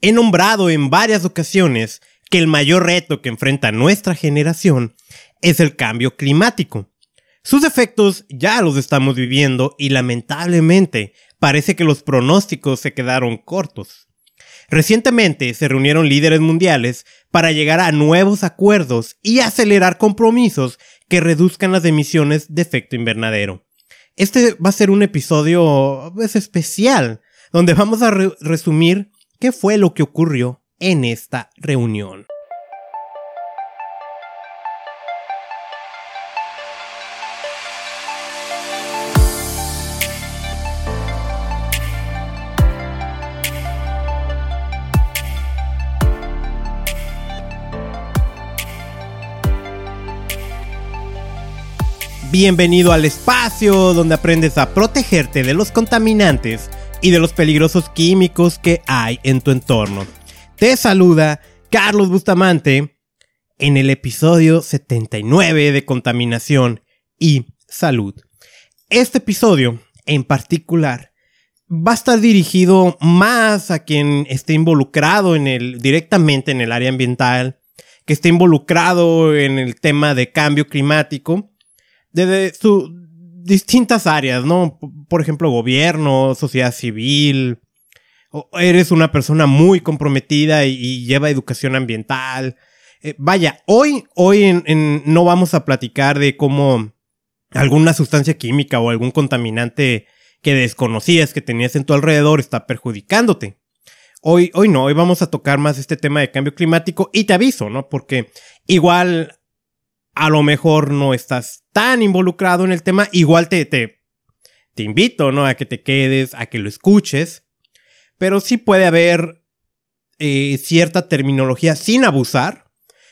He nombrado en varias ocasiones que el mayor reto que enfrenta nuestra generación es el cambio climático. Sus efectos ya los estamos viviendo y lamentablemente parece que los pronósticos se quedaron cortos. Recientemente se reunieron líderes mundiales para llegar a nuevos acuerdos y acelerar compromisos que reduzcan las emisiones de efecto invernadero. Este va a ser un episodio pues, especial, donde vamos a resumir qué fue lo que ocurrió en esta reunión. Bienvenido al espacio donde aprendes a protegerte de los contaminantes y de los peligrosos químicos que hay en tu entorno. Te saluda Carlos Bustamante en el episodio 79 de Contaminación y Salud. Este episodio en particular va a estar dirigido más a quien esté involucrado en el, directamente en el área ambiental, que esté involucrado en el tema de cambio climático de sus distintas áreas, ¿no? Por ejemplo, gobierno, sociedad civil. Eres una persona muy comprometida y, lleva educación ambiental. Eh, vaya, hoy, hoy no vamos a platicar de cómo alguna sustancia química o algún contaminante que desconocías que tenías en tu alrededor está perjudicándote. Hoy, hoy no, hoy vamos a tocar más este tema de cambio climático y te aviso, ¿no? Porque igual a lo mejor no estás tan involucrado en el tema, igual te, te, te invito, ¿no? A que te quedes, a que lo escuches, pero sí puede haber eh, cierta terminología sin abusar,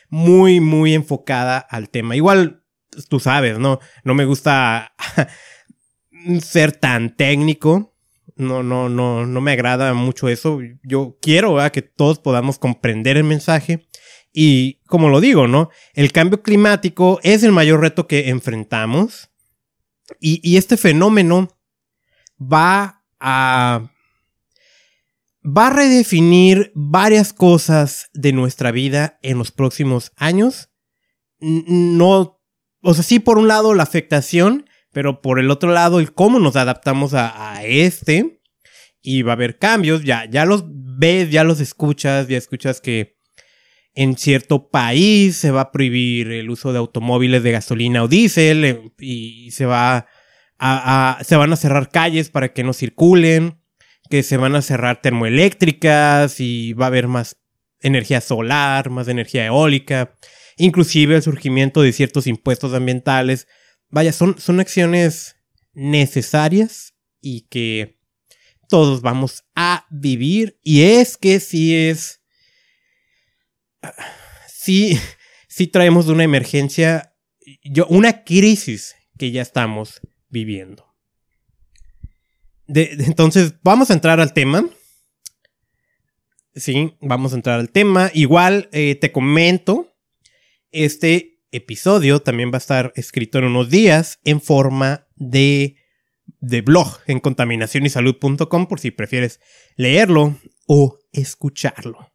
muy, muy enfocada al tema. Igual, tú sabes, ¿no? No me gusta ser tan técnico. No, no, no, no me agrada mucho eso. Yo quiero que todos podamos comprender el mensaje y como lo digo, ¿no? El cambio climático es el mayor reto que enfrentamos. Y, este fenómeno va a. va a redefinir varias cosas de nuestra vida en los próximos años. No. O sea, sí, por un lado, la afectación, pero por el otro lado, el cómo nos adaptamos a, a este. Y va a haber cambios. Ya, ya los ves, ya los escuchas, ya escuchas que en cierto país se va a prohibir el uso de automóviles de gasolina o diésel eh, y se va a, se van a cerrar calles para que no circulen, que se van a cerrar termoeléctricas y va a haber más energía solar, más energía eólica, inclusive el surgimiento de ciertos impuestos ambientales. Vaya, son, son acciones necesarias y que todos vamos a vivir y es que si es sí, sí traemos una emergencia, yo, una crisis que ya estamos viviendo. entonces, vamos a entrar al tema. Sí, vamos a entrar al tema. Igual eh, te comento, este episodio también va a estar escrito en unos días en forma de, de blog en contaminacionysalud.com por si prefieres leerlo o escucharlo.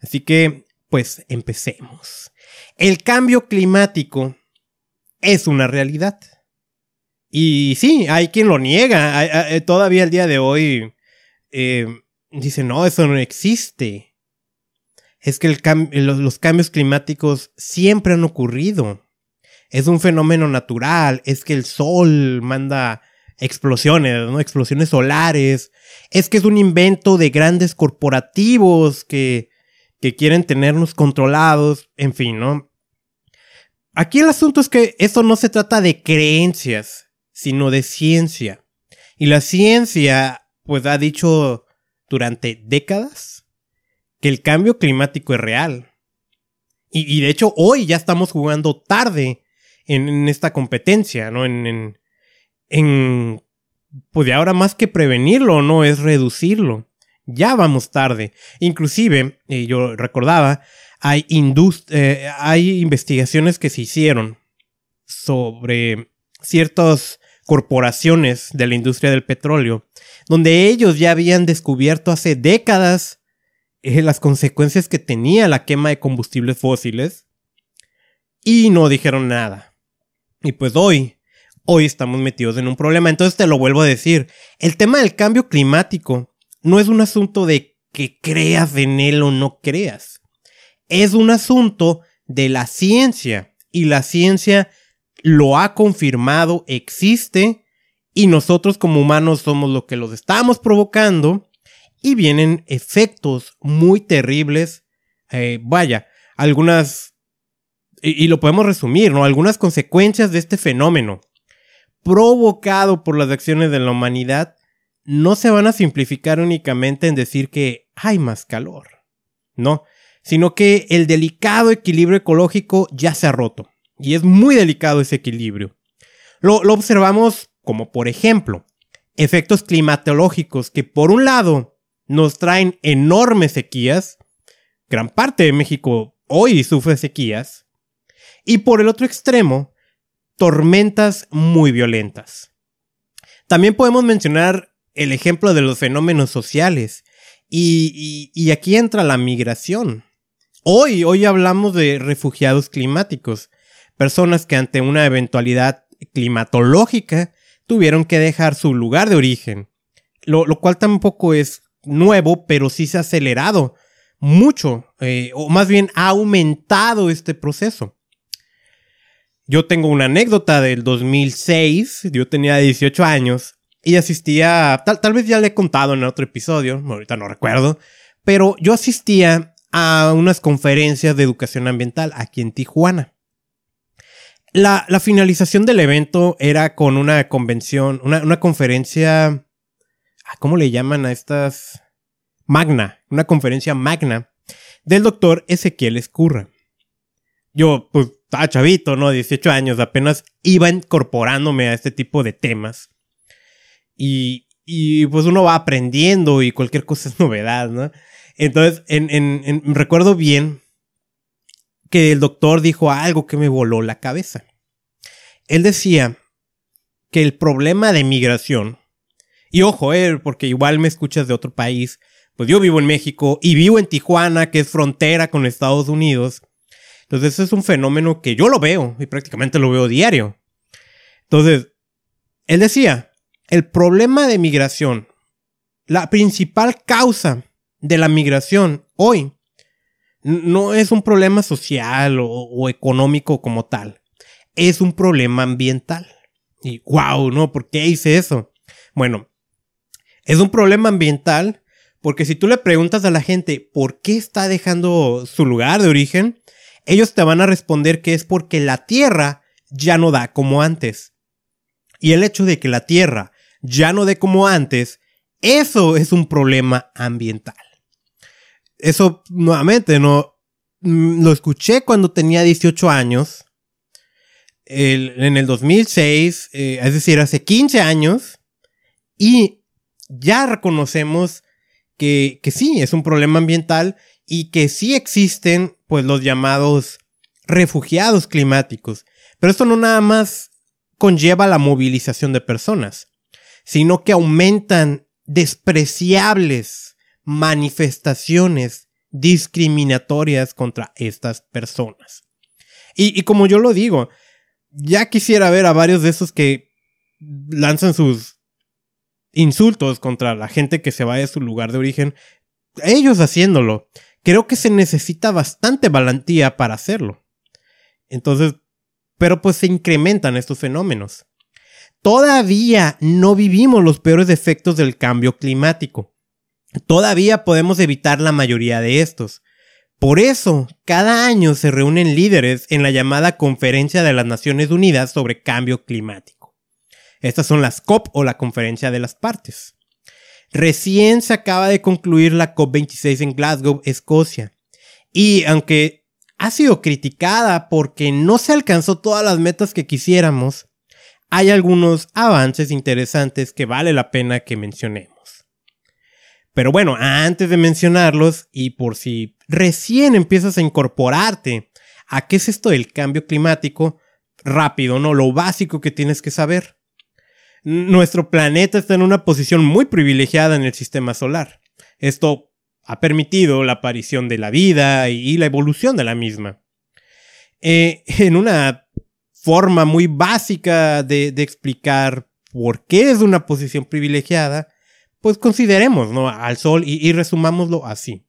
Así que pues empecemos. El cambio climático es una realidad. Y sí, hay quien lo niega. Eh, todavía el día de hoy eh, dice, no, eso no existe. Es que los, cambios climáticos siempre han ocurrido. Es un fenómeno natural. Es que el sol manda explosiones, ¿no? Explosiones solares. Es que es un invento de grandes corporativos que que quieren tenernos controlados, en fin, ¿no? Aquí el asunto es que esto no se trata de creencias, sino de ciencia. Y la ciencia, pues ha dicho durante décadas que el cambio climático es real. Y, de hecho hoy ya estamos jugando tarde en, esta competencia, ¿no? En, en, en, pues ahora más que prevenirlo, ¿no? Es reducirlo ya vamos tarde. Inclusive, eh, yo recordaba, hay, eh, hay investigaciones que se hicieron sobre ciertas corporaciones de la industria del petróleo, donde ellos ya habían descubierto hace décadas eh, las consecuencias que tenía la quema de combustibles fósiles y no dijeron nada. Y pues hoy, hoy estamos metidos en un problema. Entonces te lo vuelvo a decir, el tema del cambio climático no es un asunto de que creas en él o no creas. Es un asunto de la ciencia y la ciencia lo ha confirmado, existe y nosotros como humanos somos lo que los estamos provocando y vienen efectos muy terribles. Eh, vaya, algunas, y, y lo podemos resumir, ¿no? Algunas consecuencias de este fenómeno provocado por las acciones de la humanidad no se van a simplificar únicamente en decir que hay más calor, no, sino que el delicado equilibrio ecológico ya se ha roto, y es muy delicado ese equilibrio. Lo, observamos como por ejemplo, efectos climatológicos que por un lado nos traen enormes sequías, gran parte de México hoy sufre sequías, y por el otro extremo, tormentas muy violentas. También podemos mencionar el ejemplo de los fenómenos sociales, y, aquí entra la migración. Hoy, hoy hablamos de refugiados climáticos, personas que ante una eventualidad climatológica tuvieron que dejar su lugar de origen, lo, cual tampoco es nuevo, pero sí se ha acelerado mucho, eh, o más bien ha aumentado este proceso. Yo tengo una anécdota del 2006, yo tenía 18 años y asistía, tal, tal vez ya le he contado en otro episodio, ahorita no recuerdo, pero yo asistía a unas conferencias de educación ambiental aquí en Tijuana. La, finalización del evento era con una convención, una, una conferencia, ah, ¿cómo le llaman a estas? Magna, una conferencia magna del doctor Ezequiel Escurra. Yo, pues, estaba chavito, ¿no? 18 años, apenas iba incorporándome a este tipo de temas. Y, y pues uno va aprendiendo y cualquier cosa es novedad, ¿no? Entonces, en, en, recuerdo bien que el doctor dijo algo que me voló la cabeza. Él decía que el problema de migración, y ojo, eh, porque igual me escuchas de otro país, pues yo vivo en México y vivo en Tijuana, que es frontera con Estados Unidos. Entonces es un fenómeno que yo lo veo y prácticamente lo veo diario. Entonces, él decía, el problema de migración, la principal causa de la migración hoy, no es un problema social o, económico como tal, es un problema ambiental. Y wow, ¿no? ¿Por qué hice eso? Bueno, es un problema ambiental porque si tú le preguntas a la gente por qué está dejando su lugar de origen, ellos te van a responder que es porque la Tierra ya no da como antes. Y el hecho de que la Tierra ya no dé como antes, eso es un problema ambiental eso nuevamente no mm, lo escuché cuando tenía 18 años. en el 2006, eh, es decir, hace 15 años. Y ya reconocemos que, que sí, es un problema ambiental y que sí existen pues los llamados refugiados climáticos. Pero esto no nada más conlleva la movilización de personas, sino que aumentan despreciables manifestaciones discriminatorias contra estas personas. Y, como yo lo digo, ya quisiera ver a varios de esos que lanzan sus insultos contra la gente que se va de su lugar de origen, ellos haciéndolo. Creo que se necesita bastante valentía para hacerlo. Entonces, pero pues se incrementan estos fenómenos. Todavía no vivimos los peores efectos del cambio climático. Todavía podemos evitar la mayoría de estos. Por eso, cada año se reúnen líderes en la llamada Conferencia de las Naciones Unidas sobre Cambio Climático. Estas son las COP o la Conferencia de las Partes. Recién se acaba de concluir la COP26 en Glasgow, Escocia. Y aunque ha sido criticada porque no se alcanzó todas las metas que quisiéramos, hay algunos avances interesantes que vale la pena que mencionemos. Pero bueno, antes de mencionarlos y por si recién empiezas a incorporarte a qué es esto del cambio climático, rápido, ¿no? Lo básico que tienes que saber. Nuestro planeta está en una posición muy privilegiada en el sistema solar. Esto ha permitido la aparición de la vida y la evolución de la misma. Eh, en una forma muy básica de, explicar por qué es una posición privilegiada, pues consideremos ¿no? al Sol y, resumámoslo así.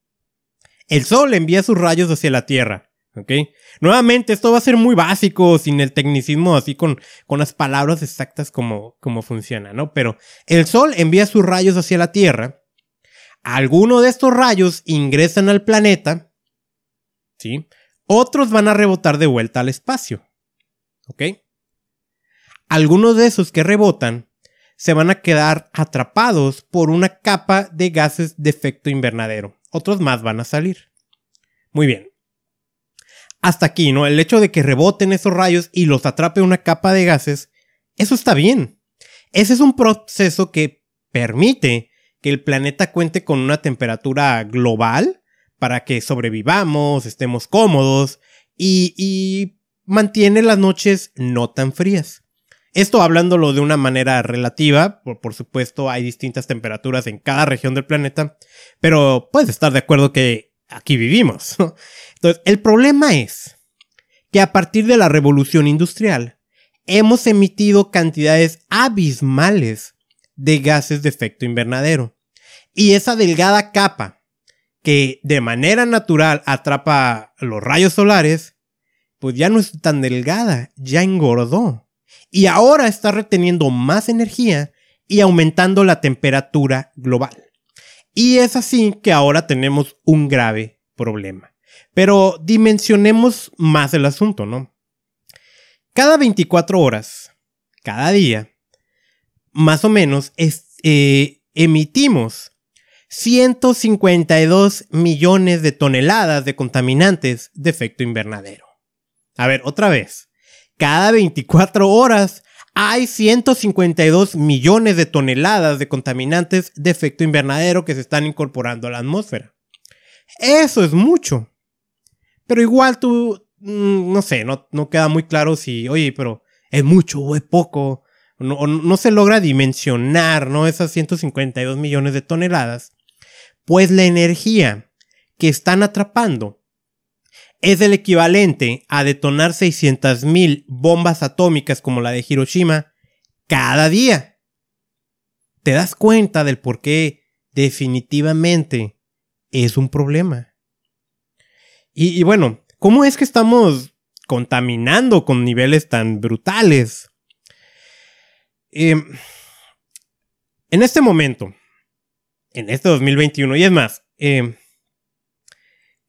El Sol envía sus rayos hacia la Tierra. ¿ok? Nuevamente, esto va a ser muy básico, sin el tecnicismo, así con, con las palabras exactas como, como funciona, ¿no? Pero el Sol envía sus rayos hacia la Tierra. Algunos de estos rayos ingresan al planeta, ¿sí? Otros van a rebotar de vuelta al espacio. ¿Ok? Algunos de esos que rebotan se van a quedar atrapados por una capa de gases de efecto invernadero. Otros más van a salir. Muy bien. Hasta aquí, ¿no? El hecho de que reboten esos rayos y los atrape una capa de gases, eso está bien. Ese es un proceso que permite que el planeta cuente con una temperatura global para que sobrevivamos, estemos cómodos y, mantiene las noches no tan frías. Esto hablándolo de una manera relativa, por, supuesto hay distintas temperaturas en cada región del planeta, pero puedes estar de acuerdo que aquí vivimos. Entonces, el problema es que a partir de la revolución industrial hemos emitido cantidades abismales de gases de efecto invernadero. Y esa delgada capa que de manera natural atrapa los rayos solares, pues ya no es tan delgada, ya engordó. Y ahora está reteniendo más energía y aumentando la temperatura global. Y es así que ahora tenemos un grave problema. Pero dimensionemos más el asunto, ¿no? Cada 24 horas, cada día, más o menos, eh, emitimos 152 millones de toneladas de contaminantes de efecto invernadero. A ver, otra vez. Cada 24 horas hay 152 millones de toneladas de contaminantes de efecto invernadero que se están incorporando a la atmósfera. Eso es mucho. Pero igual tú, mm, no sé, no, queda muy claro si, oye, pero es mucho o es poco. No, no se logra dimensionar, ¿no? Esas 152 millones de toneladas pues la energía que están atrapando es el equivalente a detonar 600.000 bombas atómicas como la de Hiroshima cada día. ¿Te das cuenta del por qué definitivamente es un problema? Y, bueno, ¿cómo es que estamos contaminando con niveles tan brutales? Em, en este momento, en este 2021. Y es más, eh,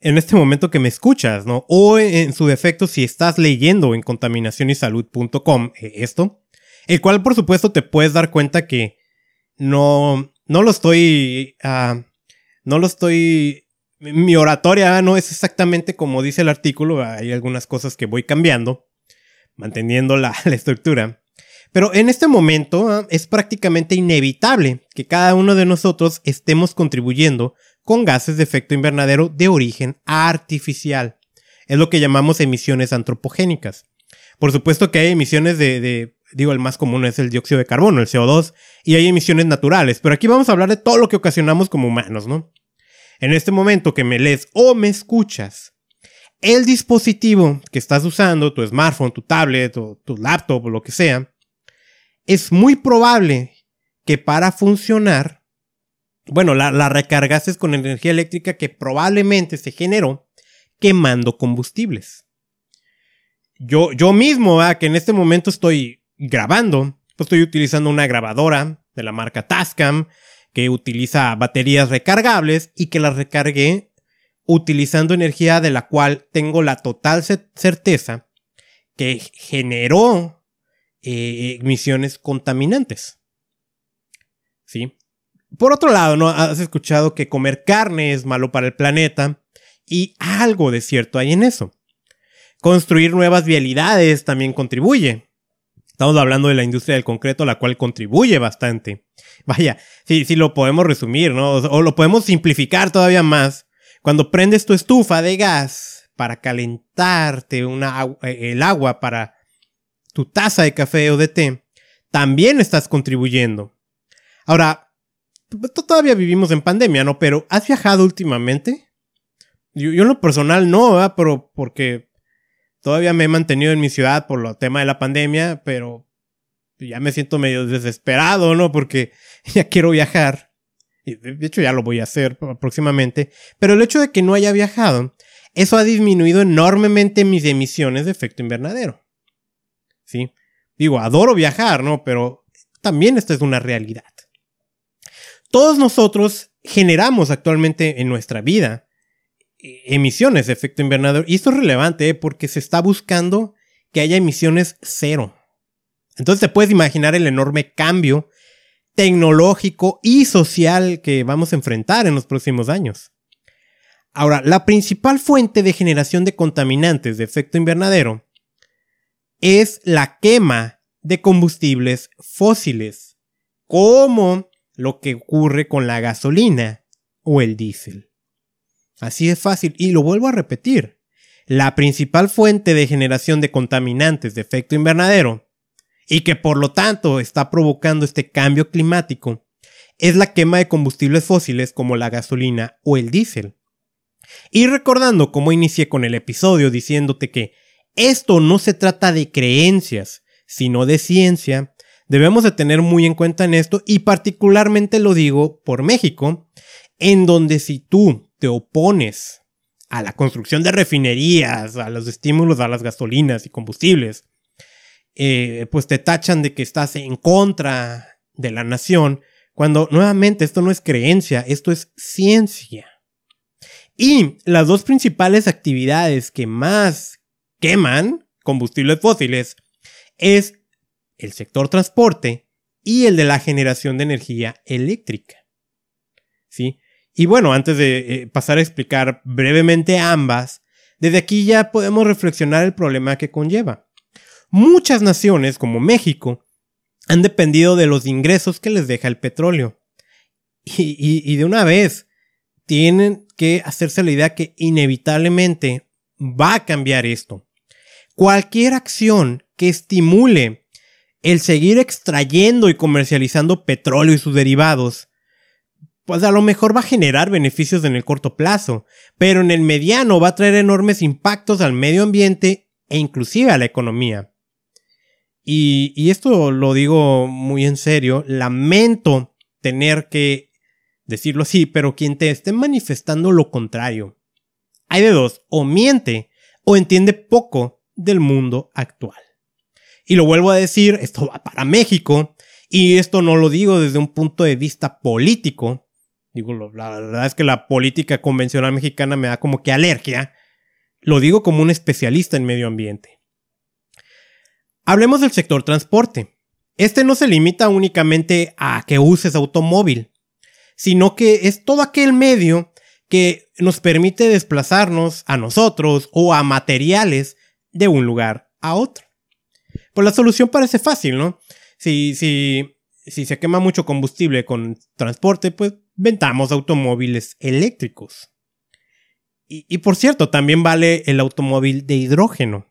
en este momento que me escuchas, ¿no? O en su defecto, si estás leyendo en contaminacionysalud.com eh, esto, el cual por supuesto te puedes dar cuenta que no, no lo estoy, uh, no lo estoy, mi oratoria no es exactamente como dice el artículo, hay algunas cosas que voy cambiando, manteniendo la, la estructura. Pero en este momento ah, es prácticamente inevitable que cada uno de nosotros estemos contribuyendo con gases de efecto invernadero de origen artificial. Es lo que llamamos emisiones antropogénicas. Por supuesto que hay emisiones de, digo, el más común es el dióxido de carbono, el CO2, y hay emisiones naturales, pero aquí vamos a hablar de todo lo que ocasionamos como humanos, ¿no? En este momento que me lees o me escuchas, el dispositivo que estás usando, tu smartphone, tu tablet o tu laptop o lo que sea, es muy probable que para funcionar, bueno, la, la recargases con energía eléctrica que probablemente se generó quemando combustibles. Yo, yo mismo, que en este momento estoy grabando, pues estoy utilizando una grabadora de la marca Tascam que utiliza baterías recargables y que las recargué utilizando energía de la cual tengo la total certeza que generó eh, emisiones contaminantes. ¿Sí? Por otro lado, ¿no? Has escuchado que comer carne es malo para el planeta y algo de cierto hay en eso. Construir nuevas vialidades también contribuye. Estamos hablando de la industria del concreto, la cual contribuye bastante. Vaya, si lo podemos resumir, ¿no? O lo podemos simplificar todavía más. Cuando prendes tu estufa de gas para calentarte una, eh, el agua para tu taza de café o de té, también estás contribuyendo. Ahora, todavía vivimos en pandemia, ¿no? Pero ¿has viajado últimamente? Yo, en lo personal no, ¿verdad? Pero porque todavía me he mantenido en mi ciudad por el tema de la pandemia, pero ya me siento medio desesperado, ¿no? Porque ya quiero viajar. Y de hecho ya lo voy a hacer próximamente. Pero el hecho de que no haya viajado, eso ha disminuido enormemente mis emisiones de efecto invernadero. ¿Sí? Digo, adoro viajar, ¿no? Pero también esta es una realidad. Todos nosotros generamos actualmente en nuestra vida eh, emisiones de efecto invernadero. Y esto es relevante ¿eh? porque se está buscando que haya emisiones cero. Entonces te puedes imaginar el enorme cambio tecnológico y social que vamos a enfrentar en los próximos años. Ahora, la principal fuente de generación de contaminantes de efecto invernadero es la quema de combustibles fósiles, como lo que ocurre con la gasolina o el diésel. Así es fácil, y lo vuelvo a repetir. La principal fuente de generación de contaminantes de efecto invernadero, y que por lo tanto está provocando este cambio climático, es la quema de combustibles fósiles como la gasolina o el diésel. Y recordando cómo inicié con el episodio diciéndote que esto no se trata de creencias, sino de ciencia, Debemos de tener muy en cuenta en esto y particularmente lo digo por México, en donde si tú te opones a la construcción de refinerías, a los estímulos a las gasolinas y combustibles, eh, pues te tachan de que estás en contra de la nación, cuando nuevamente esto no es creencia, esto es ciencia. Y las dos principales actividades que más queman combustibles fósiles es el sector transporte y el de la generación de energía eléctrica. ¿Sí? Y bueno, antes de eh, pasar a explicar brevemente ambas, desde aquí ya podemos reflexionar el problema que conlleva. Muchas naciones, como México, han dependido de los ingresos que les deja el petróleo. y de una vez, tienen que hacerse la idea que inevitablemente va a cambiar esto. Cualquier acción que estimule el seguir extrayendo y comercializando petróleo y sus derivados, pues a lo mejor va a generar beneficios en el corto plazo, pero en el mediano va a traer enormes impactos al medio ambiente e inclusive a la economía. Y, y esto lo digo muy en serio, lamento tener que decirlo así, pero quien te esté manifestando lo contrario. Hay de dos, o miente o entiende poco del mundo actual. Y lo vuelvo a decir, esto va para México. Y esto no lo digo desde un punto de vista político. Digo, la verdad es que la política convencional mexicana me da como que alergia. Lo digo como un especialista en medio ambiente. Hablemos del sector transporte. Este no se limita únicamente a que uses automóvil, sino que es todo aquel medio que nos permite desplazarnos a nosotros o a materiales de un lugar a otro. Pues la solución parece fácil, ¿no? Si, si, si se quema mucho combustible con transporte, pues ventamos automóviles eléctricos. Y, y por cierto, también vale el automóvil de hidrógeno.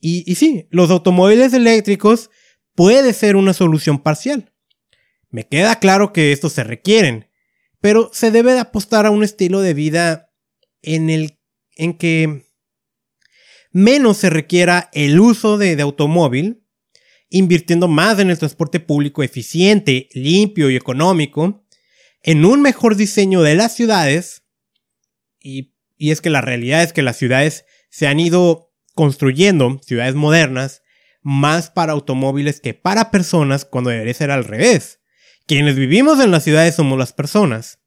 Y, y sí, los automóviles eléctricos puede ser una solución parcial. Me queda claro que estos se requieren, pero se debe de apostar a un estilo de vida en el en que menos se requiera el uso de, automóvil, invirtiendo más en el transporte público eficiente, limpio y económico, en un mejor diseño de las ciudades, y, y es que la realidad es que las ciudades se han ido construyendo, ciudades modernas, más para automóviles que para personas cuando debería ser al revés. Quienes vivimos en las ciudades somos las personas.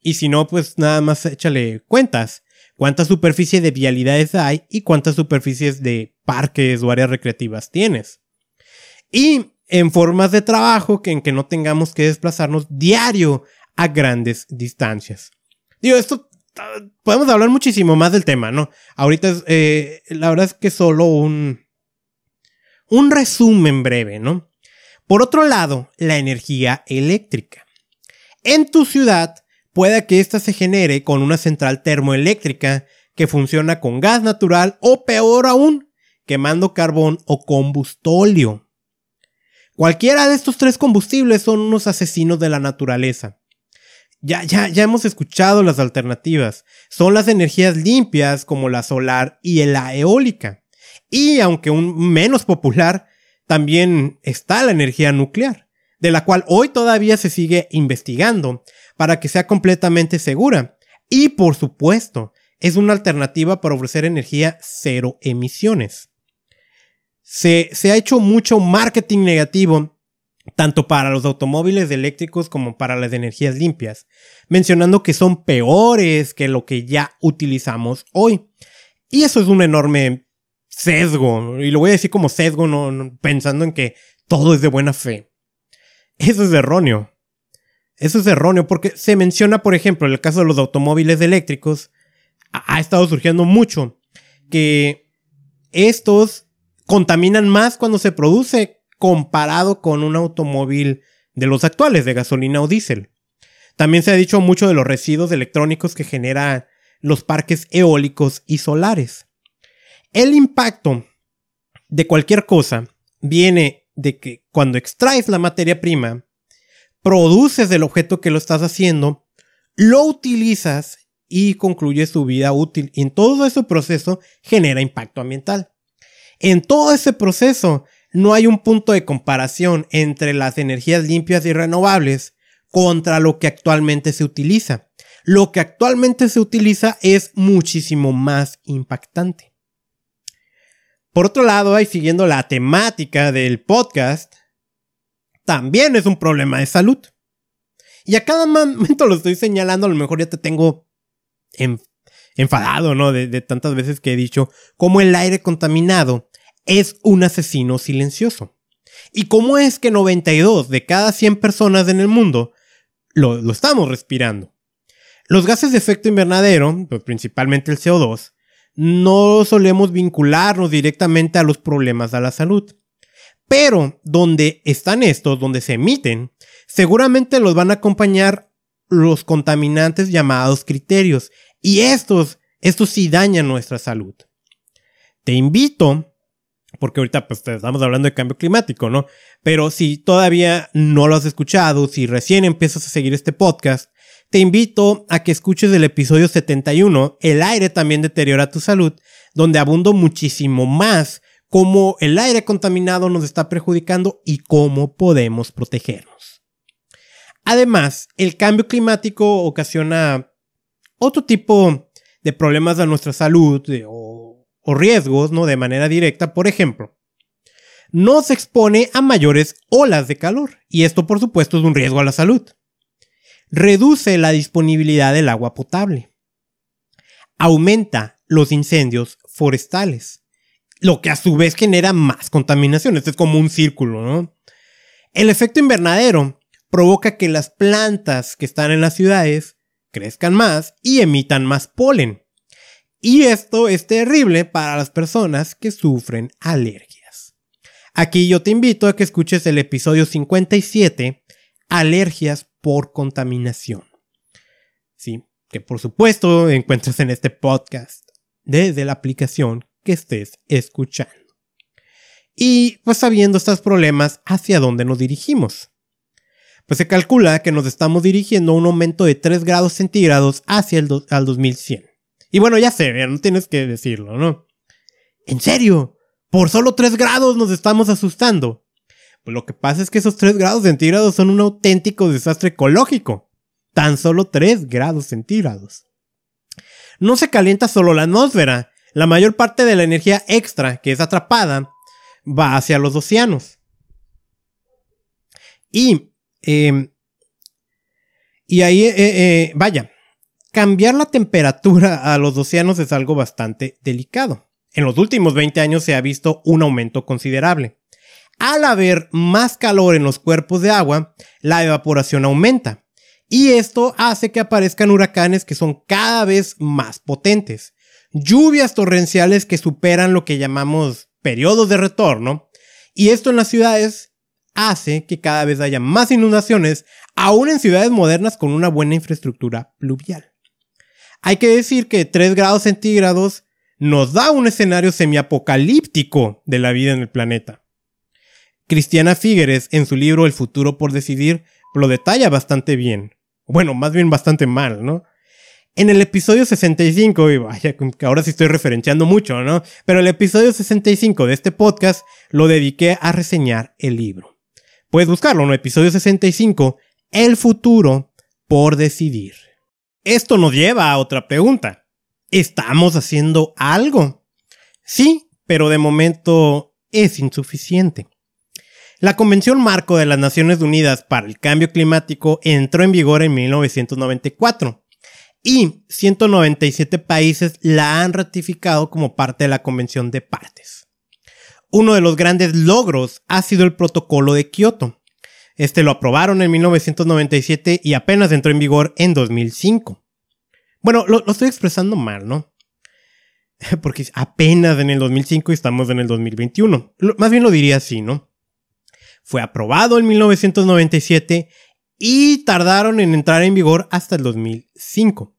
Y si no, pues nada más échale cuentas cuántas superficies de vialidades hay y cuántas superficies de parques o áreas recreativas tienes. Y en formas de trabajo que en que no tengamos que desplazarnos diario a grandes distancias. Digo, esto ah, podemos hablar muchísimo más del tema, ¿no? Ahorita eh, la verdad es que solo un, un resumen breve, ¿no? Por otro lado, la energía eléctrica. En tu ciudad puede que ésta se genere con una central termoeléctrica que funciona con gas natural o peor aún, quemando carbón o combustóleo. Cualquiera de estos tres combustibles son unos asesinos de la naturaleza. Ya, ya, ya hemos escuchado las alternativas. Son las energías limpias como la solar y la eólica. Y aunque un menos popular, también está la energía nuclear, de la cual hoy todavía se sigue investigando para que sea completamente segura. Y por supuesto, es una alternativa para ofrecer energía cero emisiones. Se, se ha hecho mucho marketing negativo tanto para los automóviles eléctricos como para las energías limpias, mencionando que son peores que lo que ya utilizamos hoy. Y eso es un enorme sesgo, y lo voy a decir como sesgo, no, pensando en que todo es de buena fe. Eso es erróneo. Eso es erróneo porque se menciona, por ejemplo, en el caso de los automóviles eléctricos, ha estado surgiendo mucho que estos contaminan más cuando se produce comparado con un automóvil de los actuales, de gasolina o diésel. También se ha dicho mucho de los residuos electrónicos que generan los parques eólicos y solares. El impacto de cualquier cosa viene de que cuando extraes la materia prima, produces el objeto que lo estás haciendo, lo utilizas y concluye su vida útil. En todo ese proceso genera impacto ambiental. En todo ese proceso no hay un punto de comparación entre las energías limpias y renovables contra lo que actualmente se utiliza. Lo que actualmente se utiliza es muchísimo más impactante. Por otro lado, y siguiendo la temática del podcast, también es un problema de salud. Y a cada momento lo estoy señalando, a lo mejor ya te tengo enfadado, ¿no? De, tantas veces que he dicho, cómo el aire contaminado es un asesino silencioso. ¿Y cómo es que 92 de cada 100 personas en el mundo lo, lo, estamos respirando? Los gases de efecto invernadero, pues principalmente el CO2, no solemos vincularnos directamente a los problemas de la salud. Pero donde están estos, donde se emiten, seguramente los van a acompañar los contaminantes llamados criterios, y estos, estos sí dañan nuestra salud. Te invito, porque ahorita pues estamos hablando de cambio climático, ¿no? Pero si todavía no lo has escuchado, si recién empiezas a seguir este podcast, te invito a que escuches el episodio 71, El aire también deteriora tu salud, donde abundo muchísimo más cómo el aire contaminado nos está perjudicando y cómo podemos protegernos. Además, el cambio climático ocasiona otro tipo de problemas a nuestra salud o, riesgos, ¿no? De manera directa, por ejemplo, no se expone a mayores olas de calor, y esto por supuesto es un riesgo a la salud. Reduce la disponibilidad del agua potable. Aumenta los incendios forestales, lo que a su vez genera más contaminación. Este es como un círculo, ¿no? El efecto invernadero provoca que las plantas que están en las ciudades crezcan más y emitan más polen. Y esto es terrible para las personas que sufren alergias. Aquí yo te invito a que escuches el episodio 57, Alergias por contaminación. Sí, que por supuesto encuentras en este podcast desde la aplicación que estés escuchando. Y pues sabiendo estos problemas, ¿hacia dónde nos dirigimos? pues se calcula que nos estamos dirigiendo a un aumento de 3 grados centígrados hacia el al 2100. Y bueno, ya sé, no tienes que decirlo, ¿no? ¿En serio? ¿Por solo 3 grados nos estamos asustando? Pues lo que pasa es que esos 3 grados centígrados son un auténtico desastre ecológico. Tan solo 3 grados centígrados. No se calienta solo la atmósfera. La mayor parte de la energía extra que es atrapada va hacia los océanos. Y Em, y ahí, eh, eh, vaya, cambiar la temperatura a los océanos es algo bastante delicado. En los últimos 20 años se ha visto un aumento considerable. Al haber más calor en los cuerpos de agua, la evaporación aumenta. Y esto hace que aparezcan huracanes que son cada vez más potentes. Lluvias torrenciales que superan lo que llamamos periodos de retorno. Y esto en las ciudades hace que cada vez haya más inundaciones, aún en ciudades modernas con una buena infraestructura pluvial. Hay que decir que 3 grados centígrados nos da un escenario semiapocalíptico de la vida en el planeta. Cristiana Figueres, en su libro El futuro por decidir, lo detalla bastante bien. Bueno, más bien bastante mal, ¿no? En el episodio 65, y vaya, ahora sí estoy referenciando mucho, ¿no? Pero el episodio 65 de este podcast lo dediqué a reseñar el libro. Puedes buscarlo, ¿no? Episodio 65, El futuro por decidir. Esto nos lleva a otra pregunta. ¿Estamos haciendo algo? Sí, pero de momento es insuficiente. La Convención Marco de las Naciones Unidas para el Cambio Climático entró en vigor en 1994 y 197 países la han ratificado como parte de la Convención de Partes. Uno de los grandes logros ha sido el Protocolo de Kioto. Este lo aprobaron en 1997 y apenas entró en vigor en 2005. Bueno, lo, estoy expresando mal, ¿no? Porque apenas en el 2005 y estamos en el 2021. más bien lo diría así, ¿no? Fue aprobado en 1997 y tardaron en entrar en vigor hasta el 2005.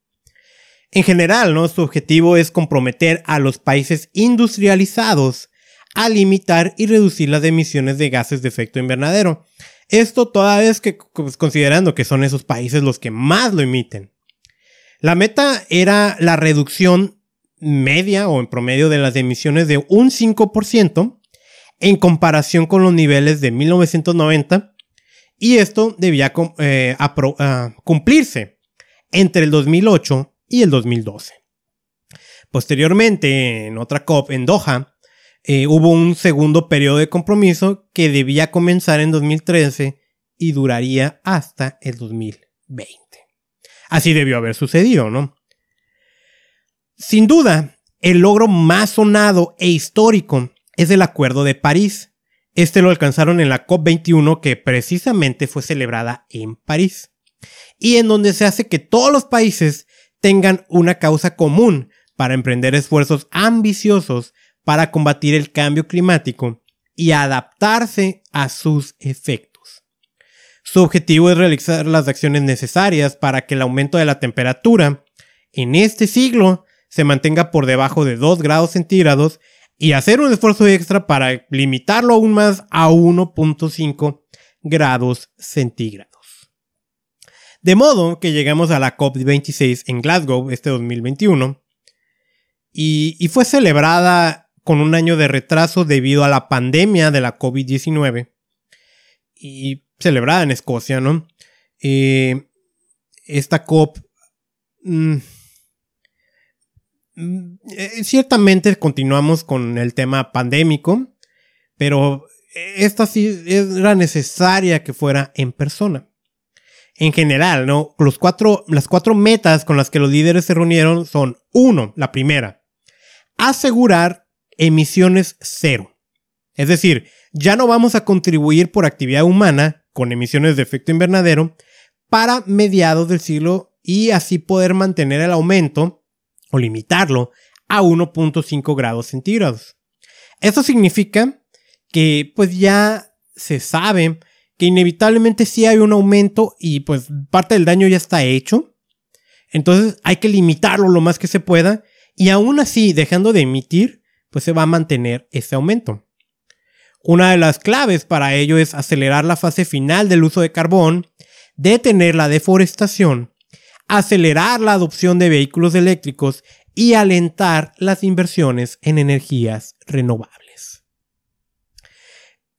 En general, ¿no? su objetivo es comprometer a los países industrializados a limitar y reducir las emisiones de gases de efecto invernadero. Esto toda vez que pues, considerando que son esos países los que más lo emiten. La meta era la reducción media o en promedio de las emisiones de un 5% en comparación con los niveles de 1990 y esto debía eh, ah, cumplirse entre el 2008 y el 2012. Posteriormente, en otra COP en Doha, eh, hubo un segundo periodo de compromiso que debía comenzar en 2013 y duraría hasta el 2020. Así debió haber sucedido, ¿no? Sin duda, el logro más sonado e histórico es el Acuerdo de París. Este lo alcanzaron en la COP21 que precisamente fue celebrada en París. Y en donde se hace que todos los países tengan una causa común para emprender esfuerzos ambiciosos para combatir el cambio climático y adaptarse a sus efectos. Su objetivo es realizar las acciones necesarias para que el aumento de la temperatura en este siglo se mantenga por debajo de 2 grados centígrados y hacer un esfuerzo extra para limitarlo aún más a 1.5 grados centígrados. De modo que llegamos a la COP26 en Glasgow este 2021 y, y fue celebrada con un año de retraso debido a la pandemia de la COVID-19 y celebrada en Escocia, ¿no? Eh, esta COP mm, Mm, eh, ciertamente continuamos con el tema pandémico, pero esta sí era necesaria que fuera en persona. En general, ¿no? Las cuatro metas con las que los líderes se reunieron son, uno, la primera, asegurar emisiones cero. Es decir, ya no vamos a contribuir por actividad humana con emisiones de efecto invernadero para mediados del siglo y así poder mantener el aumento o limitarlo a 1.5 grados centígrados. Esto significa que pues ya se sabe que inevitablemente sí hay un aumento y pues parte del daño ya está hecho. Entonces hay que limitarlo lo más que se pueda y aún así dejando de emitir pues se va a mantener ese aumento. Una de las claves para ello es acelerar la fase final del uso de carbón, detener la deforestación acelerar la adopción de vehículos eléctricos y alentar las inversiones en energías renovables.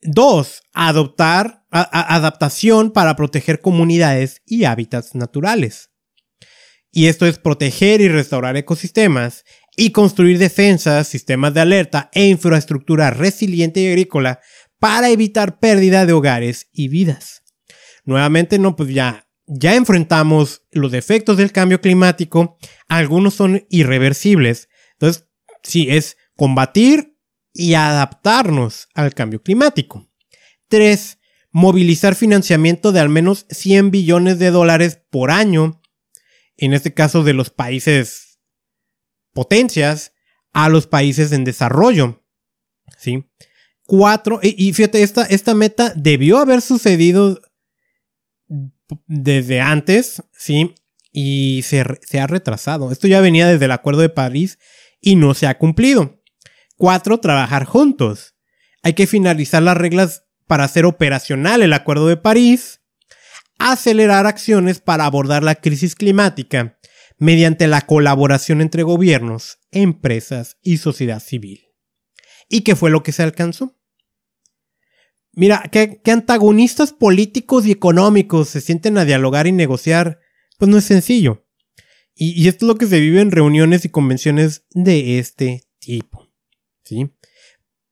2. Adoptar adaptación para proteger comunidades y hábitats naturales. Y esto es proteger y restaurar ecosistemas y construir defensas, sistemas de alerta e infraestructura resiliente y agrícola para evitar pérdida de hogares y vidas. Nuevamente, no, pues ya ya enfrentamos los efectos del cambio climático, algunos son irreversibles. Entonces, sí, es combatir y adaptarnos al cambio climático. 3. Movilizar financiamiento de al menos 100 billones de dólares por año, en este caso de los países potencias, a los países en desarrollo. ¿Sí? 4. Y, fíjate, esta, esta meta debió haber sucedido desde antes, ¿sí? Y se, ha retrasado. Esto ya venía desde el Acuerdo de París y no se ha cumplido. Cuatro, trabajar juntos. Hay que finalizar las reglas para hacer operacional el Acuerdo de París, acelerar acciones para abordar la crisis climática mediante la colaboración entre gobiernos, empresas y sociedad civil. ¿Y qué fue lo que se alcanzó? Mira, que, antagonistas políticos y económicos se sienten a dialogar y negociar, pues no es sencillo. Y, y, esto es lo que se vive en reuniones y convenciones de este tipo. ¿Sí?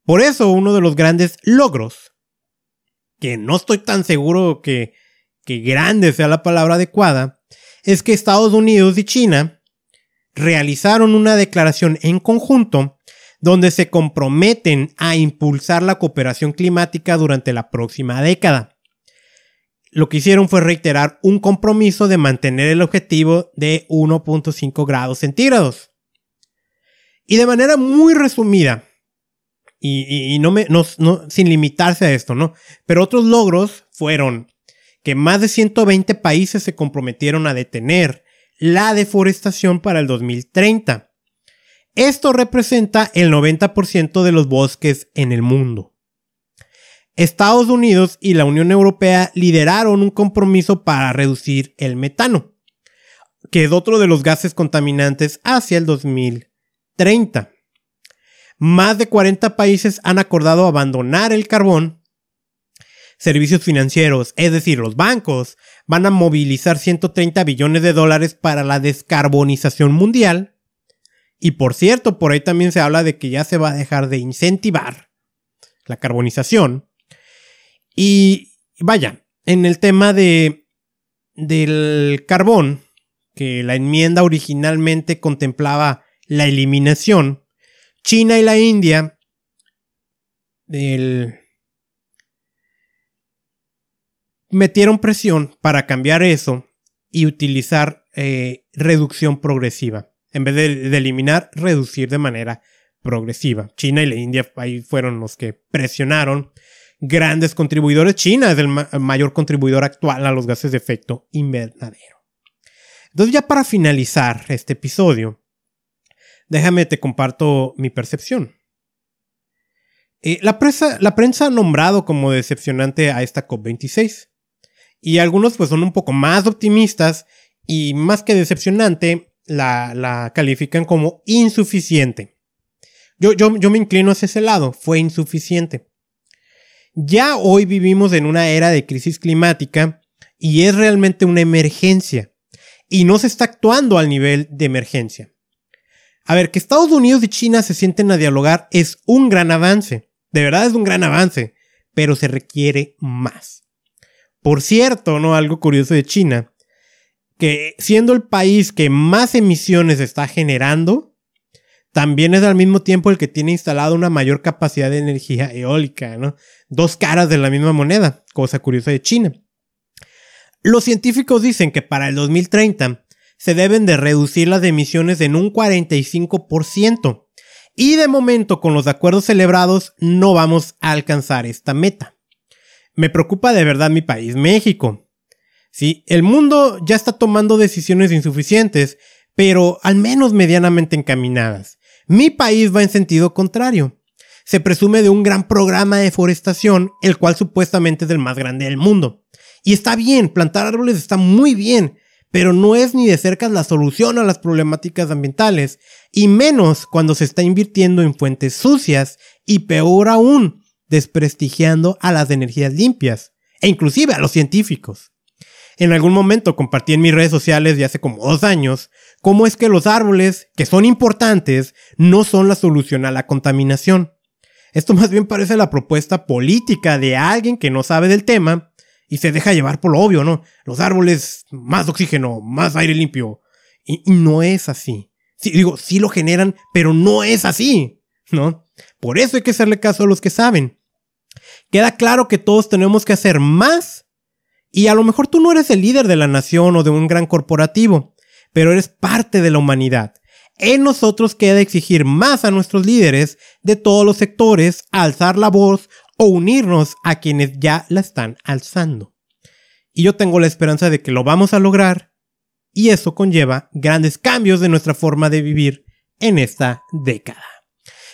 Por eso uno de los grandes logros, que no estoy tan seguro que, que grande sea la palabra adecuada, es que Estados Unidos y China realizaron una declaración en conjunto donde se comprometen a impulsar la cooperación climática durante la próxima década. Lo que hicieron fue reiterar un compromiso de mantener el objetivo de 1.5 grados centígrados. Y de manera muy resumida, y, no sin limitarse a esto, ¿no? Pero otros logros fueron que más de 120 países se comprometieron a detener la deforestación para el 2030. Esto representa el 90% de los bosques en el mundo. Estados Unidos y la Unión Europea lideraron un compromiso para reducir el metano, que es otro de los gases contaminantes hacia el 2030. Más de 40 países han acordado abandonar el carbón servicios financieros, es decir, los bancos, van a movilizar 130 billones de dólares para la descarbonización mundial. Y por cierto, por ahí también se habla de que ya se va a dejar de incentivar la carbonización. Y vaya, en el tema de del carbón, que la enmienda originalmente contemplaba la eliminación, China y la India metieron presión para cambiar eso y utilizar eh, reducción progresiva. En vez de, eliminar, reducir de manera progresiva. China y la India ahí fueron los que presionaron. Grandes contribuidores. China es el mayor contribuidor actual a los gases de efecto invernadero. Entonces ya para finalizar este episodio, déjame te comparto mi percepción. Eh, la, prensa ha nombrado como decepcionante a esta COP26. Y algunos pues son un poco más optimistas y más que decepcionante la, califican como insuficiente. Yo, yo, yo me inclino hacia ese lado, fue insuficiente. Ya hoy vivimos en una era de crisis climática y es realmente una emergencia. Y no se está actuando al nivel de emergencia. A ver, que Estados Unidos y China se sienten a dialogar es un gran avance. De verdad es un gran avance. Pero se requiere más. Por cierto, ¿no? Algo curioso de China, que siendo el país que más emisiones está generando, también es al mismo tiempo el que tiene instalado una mayor capacidad de energía eólica, ¿no? Dos caras de la misma moneda, cosa curiosa de China. Los científicos dicen que para el 2030 se deben de reducir las emisiones en un 45%. Y de momento, con los acuerdos celebrados, no vamos a alcanzar esta meta. Me preocupa de verdad mi país, México. Sí, el mundo ya está tomando decisiones insuficientes, pero al menos medianamente encaminadas. Mi país va en sentido contrario. Se presume de un gran programa de deforestación, el cual supuestamente es el más grande del mundo. Y está bien, plantar árboles está muy bien, pero no es ni de cerca la solución a las problemáticas ambientales, y menos cuando se está invirtiendo en fuentes sucias, y peor aún, desprestigiando a las energías limpias e inclusive a los científicos. En algún momento compartí en mis redes sociales de hace como dos años cómo es que los árboles, que son importantes, no son la solución a la contaminación. Esto más bien parece la propuesta política de alguien que no sabe del tema y se deja llevar por lo obvio, ¿no? Los árboles, más oxígeno, más aire limpio. Y, no es así. Sí, digo, sí lo generan, pero no es así, ¿no? Por eso hay que hacerle caso a los que saben. Queda claro que todos tenemos que hacer más y a lo mejor tú no eres el líder de la nación o de un gran corporativo, pero eres parte de la humanidad. En nosotros queda exigir más a nuestros líderes de todos los sectores, alzar la voz o unirnos a quienes ya la están alzando. Y yo tengo la esperanza de que lo vamos a lograr y eso conlleva grandes cambios de nuestra forma de vivir en esta década.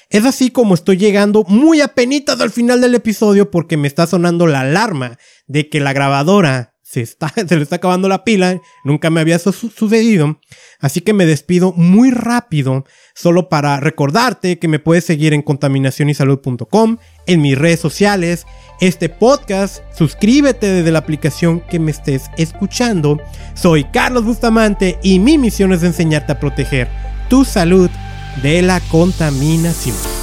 Es así como estoy llegando muy apenitas al final del episodio porque me está sonando la alarma de que la grabadora se, está, se le está acabando la pila, nunca me había sucedido, así que me despido muy rápido, solo para recordarte que me puedes seguir en contaminacionysalud.com, en mis redes sociales, este podcast, suscríbete desde la aplicación que me estés escuchando. Soy Carlos Bustamante y mi misión es enseñarte a proteger tu salud de la contaminación.